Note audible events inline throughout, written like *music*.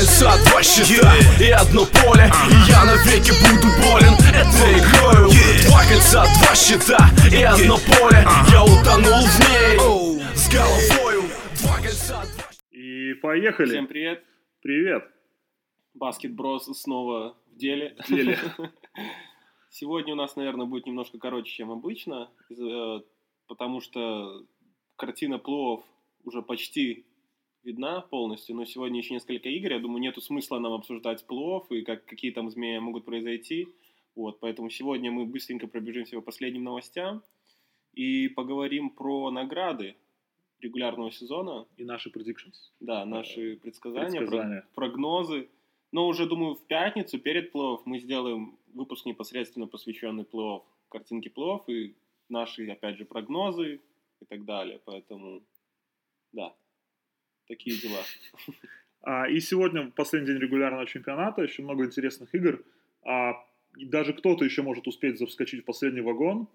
кольца, два щита и одно поле И я навеки буду болен этой игрою Два кольца, два щита и одно поле Я утонул в ней с головою Два кольца, два И поехали. Всем привет. Привет. Баскет Брос снова в деле. В деле. *laughs* Сегодня у нас, наверное, будет немножко короче, чем обычно, э, потому что картина плов уже почти видна полностью, но сегодня еще несколько игр. Я думаю, нету смысла нам обсуждать плов и как, какие там изменения могут произойти. Вот, поэтому сегодня мы быстренько пробежимся по последним новостям и поговорим про награды регулярного сезона. И наши predictions. Да, наши предсказания, предсказания. про- прогнозы. Но уже, думаю, в пятницу перед плей мы сделаем выпуск непосредственно посвященный плей картинке плей и наши, опять же, прогнозы и так далее. Поэтому, да, такие дела. А, и сегодня последний день регулярного чемпионата, еще много интересных игр. А, даже кто-то еще может успеть заскочить в последний вагон.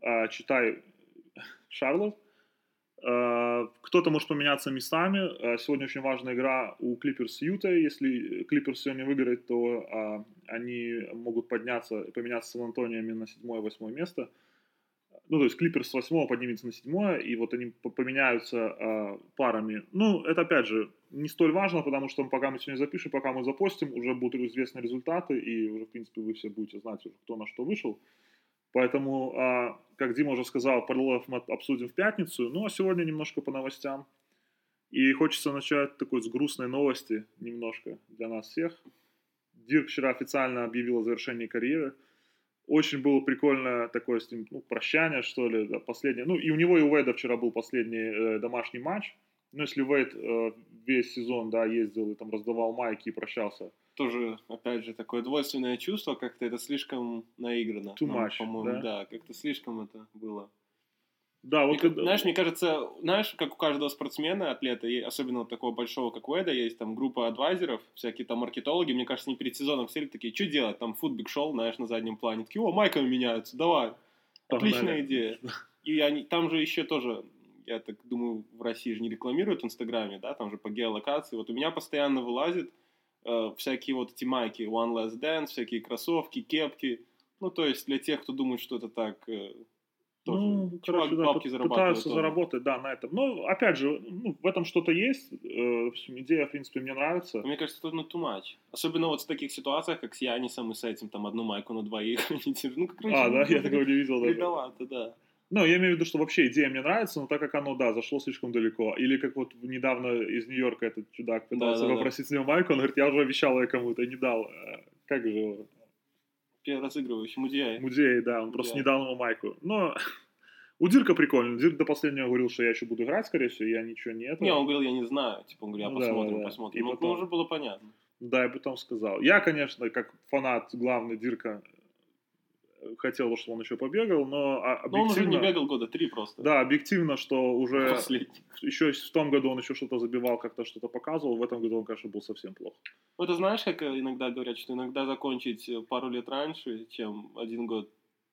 А, читай Шарлот. А, кто-то может поменяться местами. А, сегодня очень важная игра у Клиперс Ютой. Если Клиперс сегодня выиграет, то а, они могут подняться, поменяться с Сан-Антонио на седьмое-восьмое место. Ну, то есть Клиперс с восьмого поднимется на седьмое, и вот они по- поменяются а, парами. Ну, это опять же не столь важно, потому что пока мы сегодня запишем, пока мы запостим, уже будут известны результаты, и уже, в принципе, вы все будете знать, уже, кто на что вышел. Поэтому, а, как Дима уже сказал, параллелов мы обсудим в пятницу. Ну, а сегодня немножко по новостям. И хочется начать такой с грустной новости немножко для нас всех. Дирк вчера официально объявил о завершении карьеры. Очень было прикольно такое с ним, ну, прощание, что ли, да, последнее. Ну, и у него и у Уэйда вчера был последний э, домашний матч. Ну, если Уэйд э, весь сезон, да, ездил и там раздавал майки и прощался. Тоже, опять же, такое двойственное чувство, как-то это слишком наиграно. Too Нам, much, По-моему, да? да, как-то слишком это было. Да, вот когда- Знаешь, мне кажется, знаешь, как у каждого спортсмена, атлета, и особенно вот такого большого, как Уэда, есть там группа адвайзеров, всякие там маркетологи, мне кажется, они перед сезоном сели такие, что делать, там футбик шел, знаешь, на заднем плане, такие, о, майками меняются, давай, Погнали. отличная идея. *laughs* И они, там же еще тоже, я так думаю, в России же не рекламируют в Инстаграме, да, там же по геолокации, вот у меня постоянно вылазит э, всякие вот эти майки One Last Dance, всякие кроссовки, кепки, ну, то есть для тех, кто думает, что это так... э, тоже Ну, чувак короче, да, бабки зарабатывает пытаются тоже. заработать, да, на этом. Но, опять же, ну, в этом что-то есть. Э, идея, в принципе, мне нравится. Мне кажется, это ну, too much. Особенно вот в таких ситуациях, как с Янисом и с этим, там, одну майку на двоих. *laughs* держат. ну, короче, А, да, я такого не видел. даже. Бредовато, да. Ну, я имею в виду, что вообще идея мне нравится, но так как оно, да, зашло слишком далеко. Или как вот недавно из Нью-Йорка этот чудак пытался Да-да-да. попросить с него майку, он говорит, я уже обещал ее кому-то и не дал. Э, Как же его? Разыгрывающий, Мудяй. Мудей, да, он просто Да. не дал ему майку. Но *laughs* у Дирка прикольно. Дирк до последнего говорил, что я еще буду играть, скорее всего, я ничего не это. Не, он говорил, я не знаю. Типа, он говорил, Ну а да, посмотрим, да. посмотрим. И Ну, потом- ну, уже было понятно. Да, я потом сказал. Я, конечно, как фанат главный Дирка, хотел, чтобы он еще побегал, но а, Но он уже не объективно... бегал года три просто. Да, объективно, что уже Последний. еще в том году он еще что-то забивал, как-то что-то показывал, в этом году он, конечно, был совсем плохо. Ну, это знаешь, как э, иногда говорят, что иногда закончить э, пару лет раньше, чем один год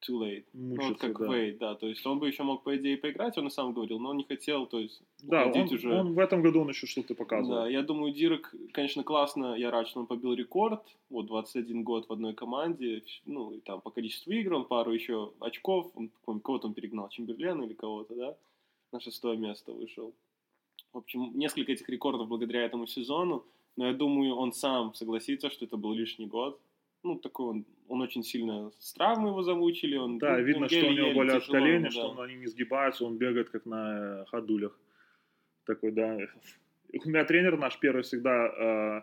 too late. Ну, вот Мучился, как да. Вейд, да. То есть он бы еще мог, по идее, поиграть, он и сам говорил, но он не хотел, то есть Да, уходить он, уже. он в этом году он еще что-то показывал. Да, я думаю, Дирк, конечно, классно. Я рад, что он побил рекорд. Вот 21 год в одной команде. Ну, и там по количеству игр он пару еще очков. Он, кого-то он перегнал, Чемберлена или кого-то, да? На шестое место вышел. В общем, несколько этих рекордов благодаря этому сезону. Но я думаю, он сам согласится, что это был лишний год. Ну, такой он, он очень сильно с травмой его замучили. Он, Да, ну, видно, он что у него болят колени, ему, что да. они не сгибаются, он бегает как на э, ходулях. Такой, да. У меня тренер наш первый всегда э,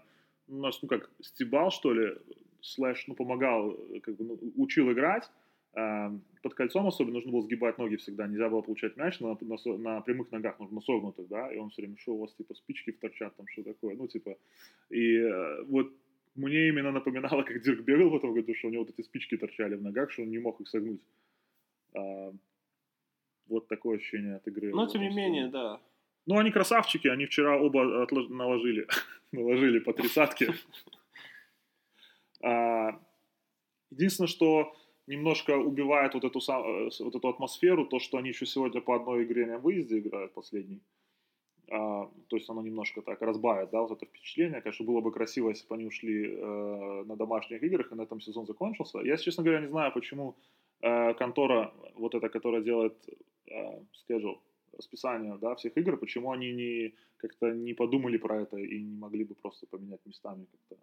нас, ну как, стебал, что ли, слэш, ну, помогал, как бы, ну, учил играть. Э, под кольцом особенно нужно было сгибать ноги всегда, нельзя было получать мяч на, на, на прямых ногах, нужно согнутых, да, и он все время, что у вас, типа, спички торчат, там, что такое, ну, типа, и э, вот мне именно напоминало, *laughs* как Дирк бегал в этом году, что у него вот эти спички торчали в ногах, что он не мог их согнуть. А, вот такое ощущение от игры. Но, тем не менее, да. Ну, они красавчики, они вчера оба отлож- наложили, *laughs* наложили по тридцатке. *laughs* А, единственное, что немножко убивает вот эту, сам- э, вот эту атмосферу, то, что они еще сегодня по одной игре на выезде играют, последней. А, то есть оно немножко так разбавит, да, вот это впечатление. Конечно, было бы красиво, если бы они ушли э, на домашних играх, и на этом сезон закончился. Я, честно говоря, не знаю, почему э, контора, вот эта, которая делает э, schedule, расписание, да, всех игр, почему они не как-то не подумали про это и не могли бы просто поменять местами как-то.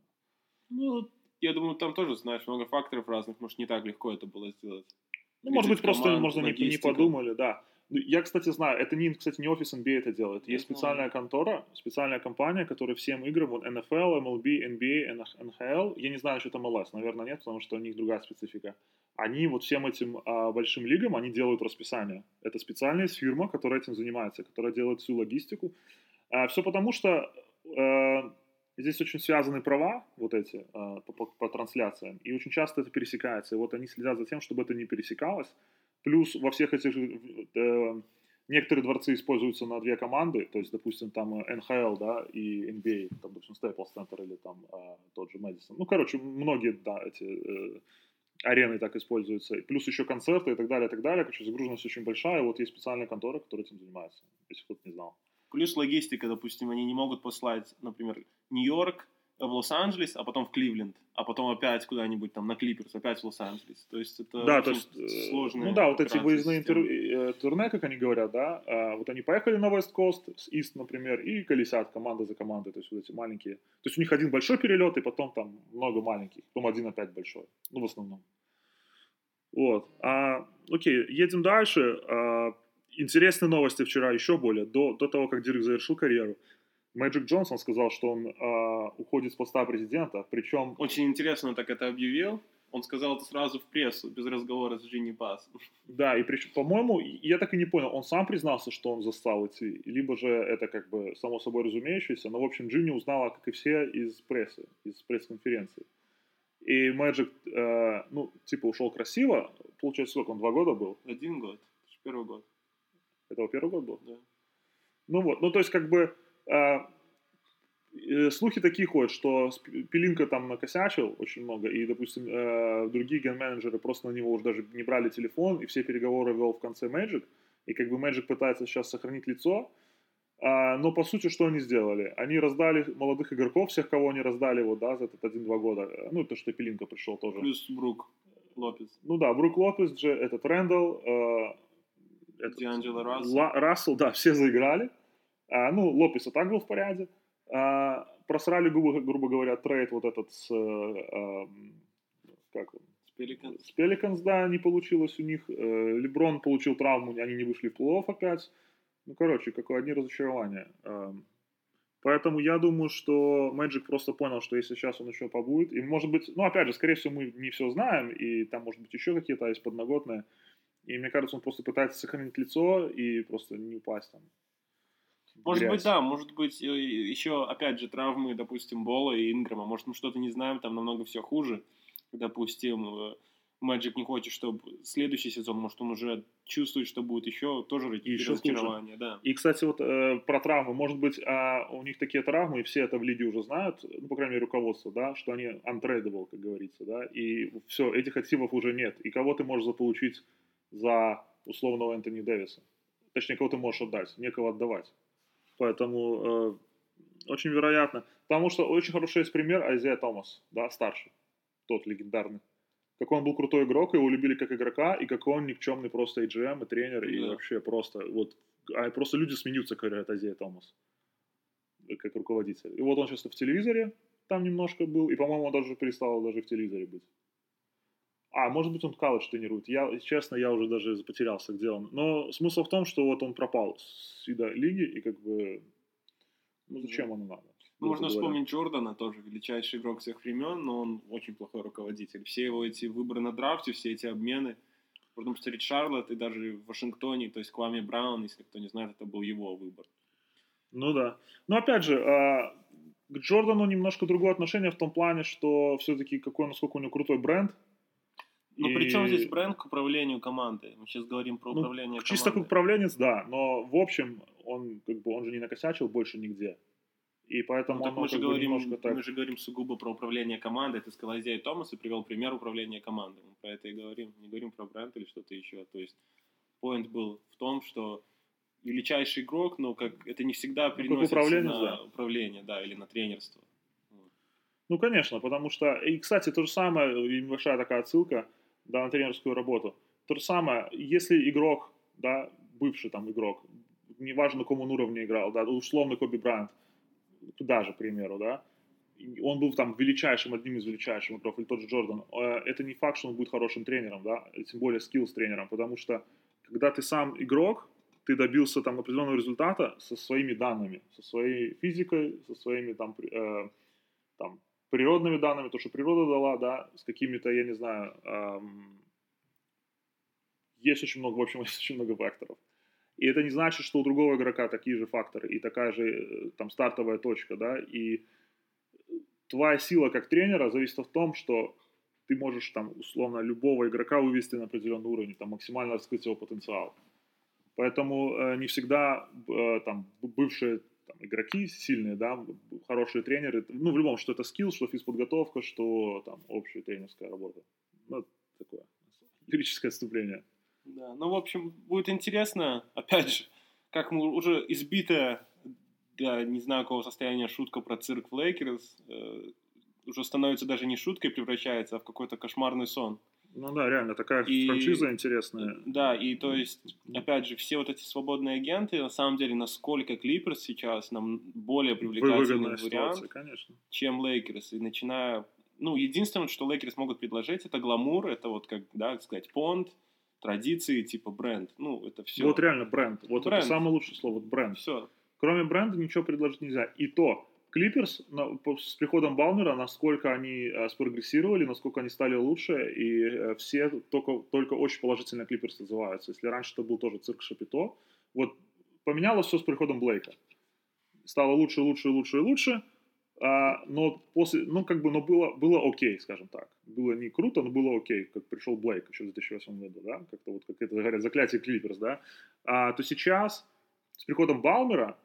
Ну, я думаю, там тоже, знаешь, много факторов разных, может, не так легко это было сделать. Ну, может быть, просто, команд, можно, не, не подумали, да. Ну, Я, кстати, знаю, это не, кстати, не офис NBA это делает. Есть специальная контора, специальная компания, которая всем играм, вот NFL, MLB, NBA, NHL, я не знаю, что там MLS, наверное, нет, потому что у них другая специфика. Они вот всем этим а, большим лигам, они делают расписание. Это специальная фирма, которая этим занимается, которая делает всю логистику. все потому, что э, здесь очень связаны права, вот эти, а, по, по- по трансляциям, и очень часто это пересекается. И вот они следят за тем, чтобы это не пересекалось. Плюс во всех этих э, некоторые дворцы используются на две команды, то есть, допустим, там э, НХЛ, да, и NBA, там, допустим, Staples Center или там э, тот же Мэдисон. Ну, короче, многие, да, эти э, арены так используются. Плюс еще концерты и так далее, и так далее. Короче, загруженность очень большая. Вот есть специальная контора, которая этим занимается, если кто-то не знал. Плюс логистика, допустим, они не могут послать, например, Нью-Йорк в Лос-Анджелес, а потом в Кливленд, а потом опять куда-нибудь там на Клиперс, опять в Лос-Анджелес. То есть это да, то очень есть, э, сложная ну да, вот эти выездные интер- э, турне, как они говорят, да, а, вот они поехали на West Coast, с East, например, и колесят команда за командой, то есть вот эти маленькие. То есть у них один большой перелет, и потом там много маленьких, потом один опять большой, ну в основном. Вот, а, окей, едем дальше. А, интересные новости вчера, еще более, до, до того, как Дирк завершил карьеру. Мэджик Джонсон сказал, что он а, уходит с поста президента, причем Очень интересно так это объявил. Он сказал это сразу в прессу, без разговора с Джинни Пас. Да, и причем, по-моему, я так и не понял, он сам признался, что он застал идти, либо же это как бы само собой разумеющееся, но, в общем, Джинни узнала, как и все, из прессы, из пресс-конференции. И Мэджик, э, ну, типа, ушел красиво, получается, сколько он, два года был? Один год. Первый год. Это его первый год был? Да. Ну вот, ну то есть как бы э, э, слухи такие ходят, что Пилинка там накосячил очень много, и, допустим, э, другие ген-менеджеры просто на него уже даже не брали телефон, и все переговоры вел в конце Magic, и как бы Magic пытается сейчас сохранить лицо, а, но по сути что они сделали? Они раздали молодых игроков, всех, кого они раздали вот, да, за этот один-два года, Э, ну то, что Пилинка пришел тоже. Плюс Брук Лопес. Ну да, Брук Лопес, этот Рэндалл, э, этот, Рассел. Ла- Рассел, да, все заиграли. А, ну, Лопес и так был в порядке. А, просрали, грубо, грубо говоря, trade вот этот с, эм, как он, С Пеликанс. с Пеликанс, да, не получилось у них. Э, Леброн получил травму, они не вышли в плей-офф опять. Ну, короче, какое одни разочарования. Эм, Поэтому я думаю, что Мэджик просто понял, что если сейчас он еще побудет, и может быть, ну опять же, скорее всего, мы не все знаем, и там может быть еще какие-то есть подноготные. И мне кажется, он просто пытается сохранить лицо и просто не упасть там. Может грязь. быть, да, может быть, э, еще, опять же, травмы, допустим, Бола и Инграма. Может, мы что-то не знаем, там намного все хуже. Допустим, Мэджик не хочет, чтобы следующий сезон, может, он уже чувствует, что будет еще тоже Еще разочарование, да. И, кстати, вот э, про травмы. Может быть, а, у них такие травмы, и все это в лиге уже знают, ну, по крайней мере, руководство, да, что они untradeable, как говорится, да, и все, этих активов уже нет. И кого ты можешь заполучить за условного Энтони Дэвиса? Точнее, кого ты можешь отдать, некого отдавать. Поэтому э, очень вероятно. Потому что очень хороший есть пример Айзея Томас, да, старший, тот легендарный. Какой он был крутой игрок, его любили как игрока, и какой он никчемный просто и GM, и тренер, и Да. вообще просто вот а просто люди смеются, говорят, Азия Томас, э, как руководитель. И вот он сейчас в телевизоре там немножко был, и, по-моему, он даже перестал даже в телевизоре быть. А, может быть, он колледж тренирует. Я, честно, я уже даже потерялся, где он. Но смысл в том, что вот он пропал с вида лиги, и как бы, ну, зачем оно надо? Ну, Можно говоря. вспомнить Джордана, тоже величайший игрок всех времен, но он очень плохой руководитель. Все его эти выборы на драфте, все эти обмены. Можно посмотреть Шарлотт и даже в Вашингтоне, то есть Квами Браун, если кто не знает, это был его выбор. Ну да. Но опять же, а, к Джордану немножко другое отношение в том плане, что все-таки какой, насколько у него крутой бренд. Но И- при чем здесь бренд к управлению командой? Мы сейчас говорим про Ну, управление Чисто как командой. управленец, да, но в общем он как бы он же не накосячил больше нигде. И поэтому Ну, так мы, же говорим, немножко так... мы же говорим сугубо про управление командой. Ты сказал Азия Томас и привел пример управления командой. Мы про это и говорим. Не говорим про бренд или что-то еще. То есть, поинт был в том, что величайший игрок, но как это не всегда Ну, переносится управленец, на да. управление, да, или на тренерство. Ну, конечно, потому что... И, кстати, то же самое, небольшая такая отсылка, да, на тренерскую работу. То же самое, если игрок, да, бывший там игрок, неважно, на каком он уровне играл, да, условно Коби Брайант, даже, к примеру, да, он был там величайшим, одним из величайших игроков, или тот же Джордан, э, это не факт, что он будет хорошим тренером, да, тем более скиллс тренером, потому что когда ты сам игрок, ты добился там определенного результата со своими данными, со своей физикой, со своими там, э, там природными данными, то, что природа дала, да, с какими-то, я не знаю, эм, есть очень много, в общем, *laughs* есть очень много факторов. И это не значит, что у другого игрока такие же факторы и такая же э, там стартовая точка, да, и твоя сила как тренера зависит от том, что ты можешь там условно любого игрока вывести на определенный уровень, там максимально раскрыть его потенциал. Поэтому э, не всегда э, там бывшие там, игроки сильные, да, хорошие тренеры, ну в любом, что это скилл, что физподготовка, что там общая тренерская работа. Ну, такое лирическое отступление. Да, ну, в общем, будет интересно, опять же, как мы уже избитая до не знаю какого состояния шутка про цирк в Лейкерс э, уже становится даже не шуткой, превращается, а в какой-то кошмарный сон. Ну да, реально, такая И- франшиза интересная. Да, и то есть, опять же, все вот эти свободные агенты, на самом деле, насколько Клиперс сейчас нам более привлекательный вариант, ситуация, конечно. чем Лейкерс. И начиная... Ну, единственное, что Лейкерс могут предложить, это гламур, это вот, как, да, как сказать, понт, традиции, типа бренд. Ну, это все. Вот реально бренд. Вот Бренд. это самое лучшее слово, вот бренд. Все. Кроме бренда ничего предложить нельзя. И то, Клиперс с приходом Балмера, насколько они э, спрогрессировали, насколько они стали лучше, и э, все только, только очень положительно Клиперс отзываются. Если раньше это был тоже цирк Шапито, вот поменялось все с приходом Блейка. Стало лучше, лучше, лучше и лучше, а, но после, ну как бы, но было, было окей, скажем так. Было не круто, но было окей, как пришел Блейк еще в 2008 году, да, как-то вот, как это говорят, заклятие Клиперс, да. А, то сейчас с приходом Балмера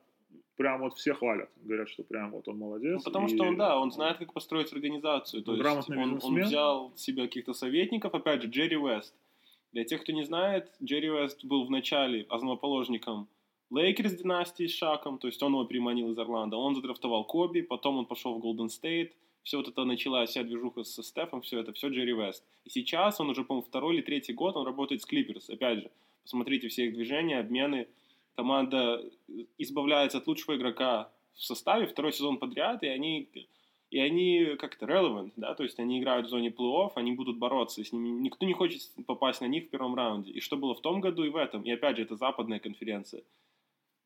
прям вот все хвалят. Говорят, что прям вот он молодец. Ну, потому и- что он, да, он знает, как построить организацию. То Он есть он, он взял себе каких-то советников, опять же, Джерри Уэст. Для тех, кто не знает, Джерри Уэст был в начале основоположником Лейкерс династии с Шаком, то есть он его приманил из Орландо. Он задрафтовал Коби, потом он пошел в Голден Стейт. Все вот это началась вся движуха со Стефом, все это, все Джерри Уэст. И сейчас он уже, по-моему, второй или третий год, он работает с Клиперс. Опять же, посмотрите все их движения, обмены. Команда избавляется от лучшего игрока в составе второй сезон подряд, и они, и они как-то relevant, да, то есть они играют в зоне плей-офф, они будут бороться с ними, никто не хочет попасть на них в первом раунде. И что было в том году и в этом. И опять же, это западная конференция.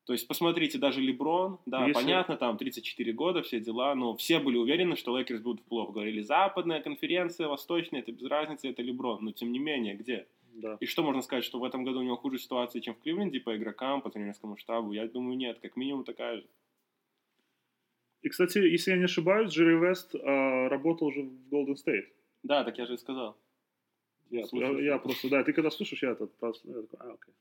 То есть, посмотрите, даже Леброн, да, Если- понятно, там 34 года, все дела, но все были уверены, что Лейкерс будут в плей-офф. Говорили, западная конференция, восточная, это без разницы, это Леброн. Но тем не менее, где? Да. И что можно сказать, что в этом году у него хуже ситуация, чем в Кливленде по игрокам, по тренерскому штабу? Я думаю, нет, как минимум такая же. И, кстати, если я не ошибаюсь, Джерри Вест э, работал уже в Golden State. Да, так я же и сказал. Я, Слушай, я- я просто, да, ты когда слушаешь, я этот просто, я такой, а, окей.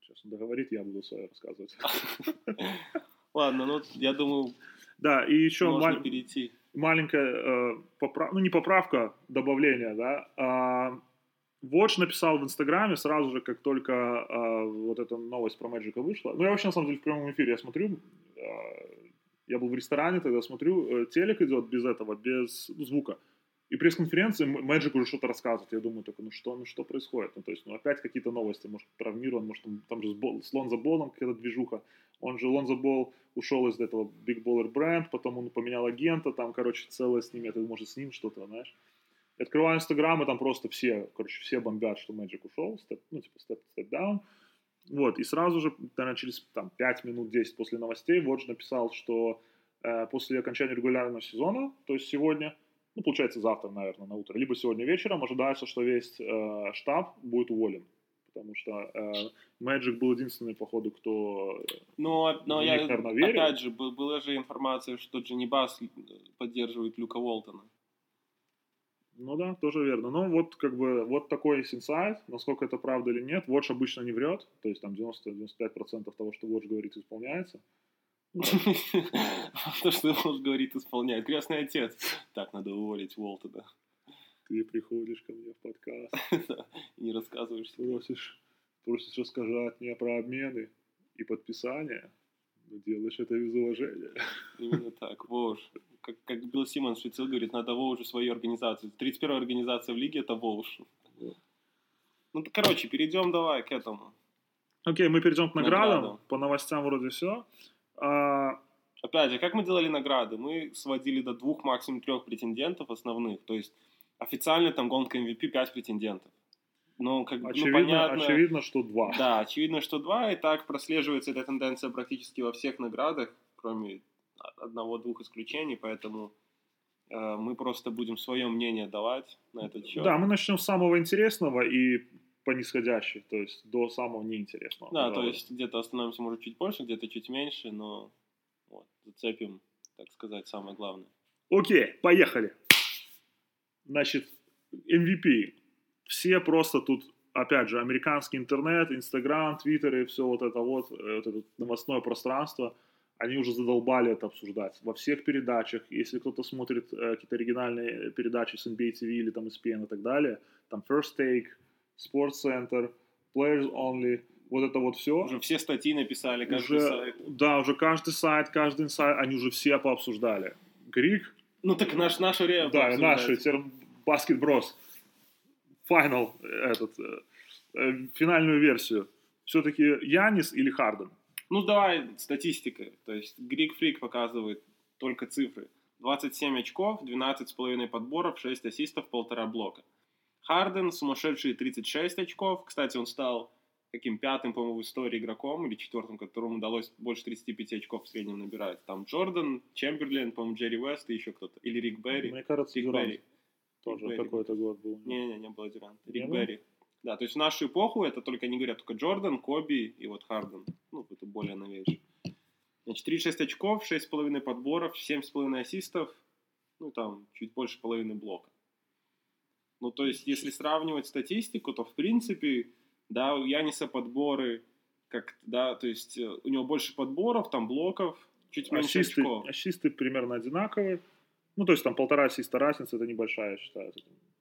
Сейчас он договорит, я буду свое рассказывать. *laughs* Ладно, ну, я думаю, Да, и еще можно маль- перейти. маленькая э, поправка, ну не поправка, добавление, да. А, Watch написал в Инстаграме сразу же, как только а, вот эта новость про Мэджика вышла. Ну, я вообще, на самом деле, в прямом эфире, я смотрю, а, я был в ресторане, тогда смотрю, э, телек идет без этого, без звука. И пресс-конференции Мэджик уже что-то рассказывает. Я думаю, только, ну что, ну что происходит? Ну, то есть, ну опять какие-то новости, может, травмирован, может, там, там же с, Бол- с Лонзо Болом какая-то движуха. Он же, Лонзо Бол, ушел из этого Big Baller Brand, потом он поменял агента, там, короче, целое с ним, это может с ним что-то, знаешь. И Открываю Инстаграм, и там просто все, короче, все бомбят, что Magic ушел, степ, ну, типа, степ, степ down. Вот, и сразу же, наверное, через там, 5 минут, 10 после новостей, Watch написал, что э, после окончания регулярного сезона, то есть сегодня, ну, получается, завтра, наверное, на утро, либо сегодня вечером, ожидается, что весь э, штаб будет уволен. Потому что э, Magic был единственный, походу, кто... Но, но В я, них, наверно, верю. опять же, был- была же информация, что Дженни Бас поддерживает Люка Уолтона. Ну да, тоже верно. Ну вот как бы вот такой инсайт, насколько это правда или нет. Watch обычно не врет, то есть там 90-95% того, что Watch говорит, исполняется. *laughs* То, что он говорит, исполняет. Крестный отец. Так, надо уволить Уолтона. Ты приходишь ко мне в подкаст, *laughs* Да, и Не рассказываешь просишь, просишь рассказать мне про обмены. и подписание, но делаешь это без уважения. *laughs* Именно так, Воуш. Как, как Билл Симмонс шутил, говорит, надо Воушу свою организацию. 31-я организация в лиге — это Воуш. Ну, т- короче, перейдем давай к этому. Окей, мы перейдем к наградам. Наградам. По новостям вроде все. Опять же, как мы делали награды? Мы сводили до двух, максимум трех претендентов основных. То есть официально там гонка MVP 5 претендентов. Но как бы, ну, очевидно, понятно, очевидно, что два. Да, очевидно, что два, и так прослеживается эта тенденция практически во всех наградах, кроме одного-двух исключений, поэтому э, мы просто будем свое мнение давать на этот счет. Да, мы начнем с самого интересного и по нисходящей, то есть до самого неинтересного. Да, то пожалуй. есть где-то остановимся, может, чуть больше, где-то чуть меньше, но вот, зацепим, так сказать, самое главное. Окей, поехали. Значит, MVP. Все просто тут, опять же, американский интернет, Инстаграм, Твиттер и все вот это вот, э, вот это новостное пространство, они уже задолбали это обсуждать. Во всех передачах, если кто-то смотрит э, какие-то оригинальные передачи с NBA TV или там ESPN и так далее, там First Take, Sports Center, Players Only, вот это вот все. Уже все статьи написали, каждый Уже, сайт. да, уже каждый сайт, каждый инсайт, они уже все пообсуждали. Грик, Ну так наш, наше время да, наши, теперь Брос. Финал, этот, э, э, финальную версию. Все-таки Янис или Харден? Ну, давай статистика. То есть Greek Freak показывает только цифры. 27 очков, 12,5 подборов, 6 ассистов, полтора блока. Харден сумасшедшие 36 очков. Кстати, он стал каким пятым, по-моему, в истории игроком или четвертым, которому удалось больше 35 очков в среднем набирать. Там Джордан, Чемберлен, по-моему, Джерри Вест и еще кто-то. Или Рик Берри. Мне кажется, Рик Дюрант Берри. Тоже какой-то год был. Не-не, не было Дюранта. Не Рик? Берри. Да, то есть в нашу эпоху это только, они говорят, только Джордан, Коби и вот Харден. Ну, это более новейший. Значит, 36 очков, 6,5 подборов, 7,5 ассистов, ну, там, чуть больше половины блока. Ну, то есть, если сравнивать статистику, то, в принципе, да, у Яниса подборы, как, да, то есть, э, у него больше подборов, там, блоков, чуть меньше Ассисты, очков. ассисты примерно одинаковые. Ну, то есть там полтора ассиста разница, это небольшая, я считаю.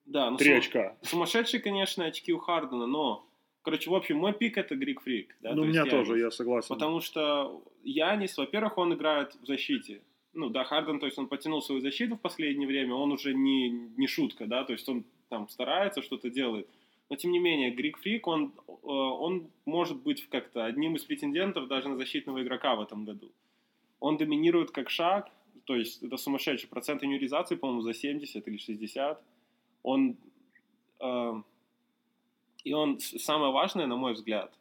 Да, ну, Три су- очка. Сумасшедшие, конечно, очки у Хардена, но, короче, в общем, мой пик это Грик Фрик. Да, ну, у меня есть тоже, Янис. я согласен. Потому что Янис, во-первых, он играет в защите. Ну, да, Харден, то есть он потянул свою защиту в последнее время, он уже не, не шутка, да, то есть он там старается, что-то делает. Но, тем не менее, Грик Фрик, он, э, он может быть как-то одним из претендентов даже на защитного игрока в этом году. Он доминирует как шаг, то есть это сумасшедший процент аннюризации, по-моему, за 70 или 60. Он, э, и он, самое важное, на мой взгляд,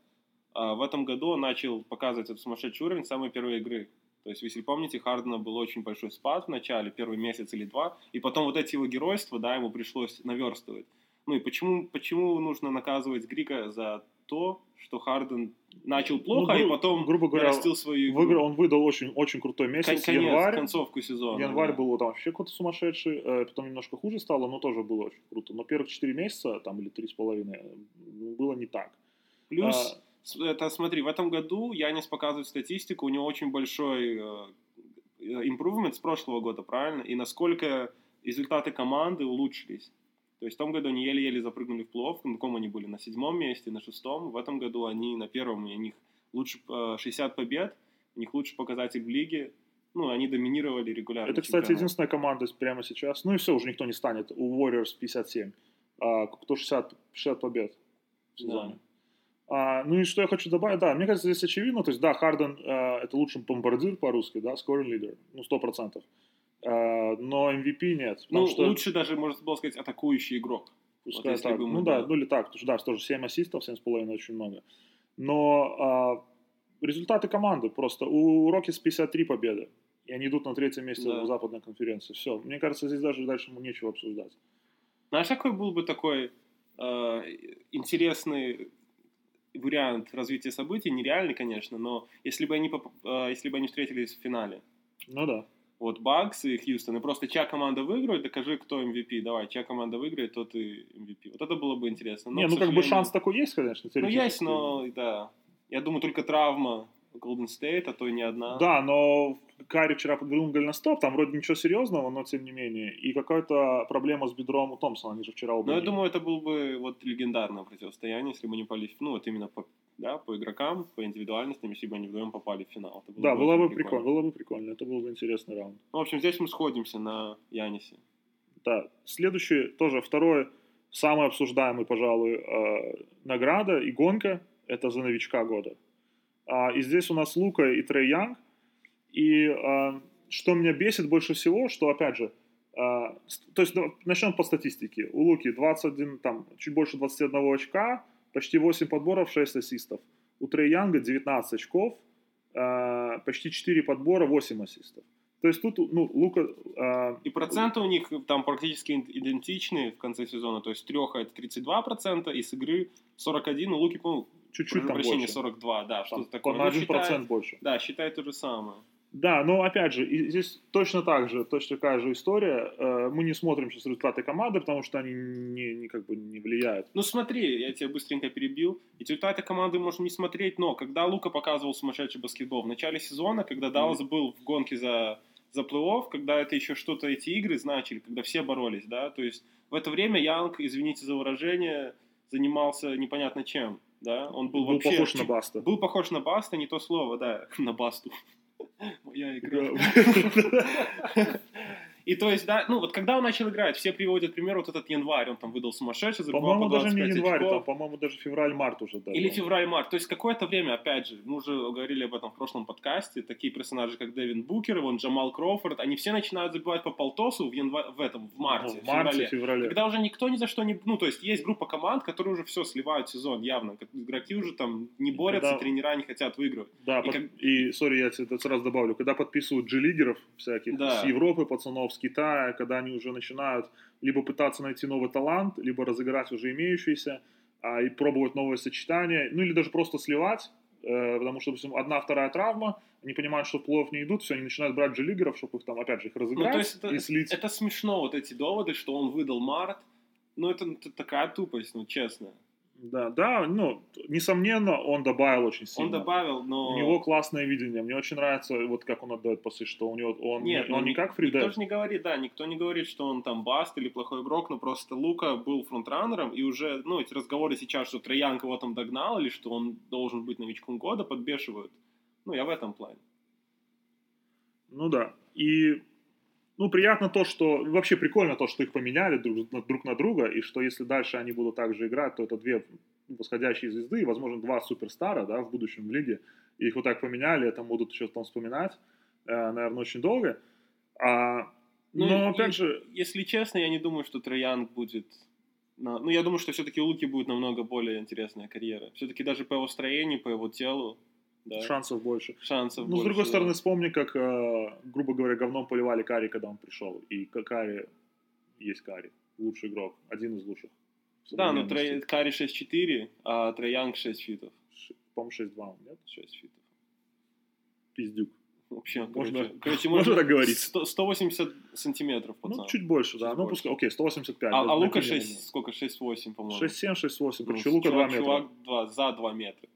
а, в этом году он начал показывать этот сумасшедший уровень самой первой игры. То есть, если помните, Хардена был очень большой спад в начале, первый месяц или два, и потом вот эти его геройства, да, ему пришлось наверстывать. Ну и почему, почему нужно наказывать Грика за то, что Харден начал плохо, Ну, гру- и потом грубо говоря, нарастил свою игру? Выиграл, он выдал очень, очень крутой Кон- месяц, конец, январь. концовку сезона. Январь да. был там вообще какой-то сумасшедший, э, потом немножко хуже стало, но тоже было очень круто. Но первых 4 месяца, там, или три с половиной, э, было не так. Плюс, А, это смотри, в этом году Янис показывает статистику, у него очень большой э, improvement с прошлого года, правильно? И насколько результаты команды улучшились. То есть в том году они еле-еле запрыгнули в плей-офф, на каком они были? На седьмом месте, на шестом. В этом году они на первом, и у них лучше э, 60 побед, у них лучший показатель в лиге. Ну, они доминировали регулярно. Это, кстати, единственная команда прямо сейчас. Ну и все, уже никто не станет. У Warriors 57. А, кто 60, 60 побед в сезоне. А, ну и что я хочу добавить, да, мне кажется, здесь очевидно, то есть, да, Харден э, это лучший бомбардир по-русски, да, scoring leader, ну, 100%. Э, но MVP нет, Ну, что, лучше даже, можно было сказать, атакующий игрок. пускай если так, бы мы, ну да, ну или так, потому что, да, тоже 7 ассистов, 7,5 очень много. Но а, результаты команды просто, у Рокетс 53 победы, и они идут на третьем месте Да. в западной конференции, все, мне кажется, здесь даже дальше ему нечего обсуждать. Знаешь, какой был бы такой э, интересный вариант развития событий, нереальный, конечно, но если бы они, э, если бы они встретились в финале, Ну да. Вот Бакс и Хьюстон, и просто чья команда выиграет, докажи, кто MVP, давай, чья команда выиграет, тот и MVP. Вот это было бы интересно. Но, Не, ну как бы шанс такой есть, конечно, Ну, есть, но, да, я думаю, только травма Golden State, а то и не одна. Да, но Карри вчера подвернул голеностоп, там вроде ничего серьезного, но тем не менее. И какая-то проблема с бедром у Томпсона, они же вчера оба... Ну, я не- думаю, это был бы вот легендарное противостояние, если бы они попали, в- ну, вот именно по, да, по игрокам, по индивидуальностям, если бы они вдвоем попали в финал. Это было Да, было очень бы прикольно, было бы прикольно, это был бы интересный раунд. Ну, в общем, здесь мы сходимся на Янисе. Да, следующий, тоже второй, самый обсуждаемый, пожалуй, э, награда и гонка, это за новичка года. А, и здесь у нас Лука и Трей Янг. И э, что меня бесит больше всего, что, опять же, с- то есть ну, начнем по статистике. У Луки 21, там, чуть больше 21 очка, почти 8 подборов, 6 ассистов. У Трей Янга 19 очков, э, почти 4 подбора, 8 ассистов. То есть тут, ну, Лука... э, И проценты у них там практически ид- идентичны в конце сезона. То есть треха это 32%, и с игры 41, у Луки, по чуть-чуть там больше. 42, да, что-то такое. на Ну, 1% считай- больше. Да, считай то же самое. Да, но опять же, здесь точно так же, точно такая же история. Э, Мы не смотрим сейчас результаты команды, потому что они не, не как бы не влияют. Ну смотри, я тебя быстренько перебил. И результаты команды можно не смотреть, но когда Лука показывал сумасшедший баскетбол в начале сезона, когда Даллас был в гонке за, за плей-офф, когда это еще что-то, эти игры значили, когда все боролись, да, то есть в это время Янг, извините за выражение, занимался непонятно чем, да, он был, Был вообще... похож на Баста. Был похож на Баста, не то слово, да, *laughs* на Басту. *laughs* Моя игра. *laughs* *laughs* И то есть, да, ну вот когда он начал играть, все приводят пример, вот этот январь, он там выдал сумасшедший, забивал По-моему, по даже не 25 январь, очков. там, по-моему, даже февраль-март уже. даже. Или февраль-март. То есть какое-то время, опять же, мы уже говорили об этом в прошлом подкасте, такие персонажи, как Дэвин Букер, вон Джамал Кроуфорд, они все начинают забивать по полтосу в, янва... в этом, в марте, Ну, в марте, феврале. феврале. Когда уже никто ни за что не... Ну, то есть есть группа команд, которые уже все сливают сезон, явно. Игроки уже там не борются, Когда- тренера не хотят выигрывать. Да, И под- как- и, сори, я тебе это сразу добавлю, когда подписывают G-лидеров всяких Да. с Европы, пацанов, с Китая, когда они уже начинают либо пытаться найти новый талант, либо разыграть уже имеющийся, а, и пробовать новые сочетания, ну или даже просто сливать, э, потому что, допустим, одна, вторая травма, они понимают, что в плей не идут, все, они начинают брать G-лидеров, чтобы их там, опять же, их разыграть Ну, то есть это, и слить. это смешно, вот эти доводы, что он выдал март. Ну, это, это такая тупость, ну, честно. Да, да, ну, несомненно, он добавил очень сильно. Он добавил, но... У него классное видение. Мне очень нравится, вот как он отдает пасы, что у него он, Нет, не, он ну, не как Никто Фридет. же не говорит, да, никто не говорит, что он там баст или плохой игрок, но просто Лука был фронтранером, и уже, ну, эти разговоры сейчас, что Троян его там догнал, или что он должен быть новичком года, подбешивают. Ну, я в этом плане. Ну да. И ну, приятно то, что... Вообще прикольно то, что их поменяли друг, на- друг на друга, и что если дальше они будут так же играть, то это две восходящие звезды, и, возможно, два суперстара, да, в будущем в лиге. И их вот так поменяли, это будут еще там вспоминать, э, наверное, очень долго. А, Ну, но, и- опять же, Если честно, я не думаю, что Троян будет... на- Ну, я думаю, что все-таки у Луки будет намного более интересная карьера. Все-таки даже по его строению, по его телу, да, шансов больше. шансов Ну, с больше, другой да. стороны, вспомни, как, э, грубо говоря, говном поливали Кари, когда он пришел. И Кари есть Кари, лучший игрок, один из лучших. Да, но. Трей... Карри 6-4, а Троянг 6 фитов. По-моему, 6-2 он, нет? 6 фитов. Пиздюк. Вообще, Можно- короче, *laughs* короче, можно можно так говорить? 100 180 сантиметров, пацан. Ну, чуть больше, да. Чуть Ну, больше. пускай, окей, 185. а, да, а Лука минимум. 6, сколько? 6-8, по-моему. 6-7, 6-8. Ну, Короче, Лука 2 чувак, метра. чувак два, за 2 метра.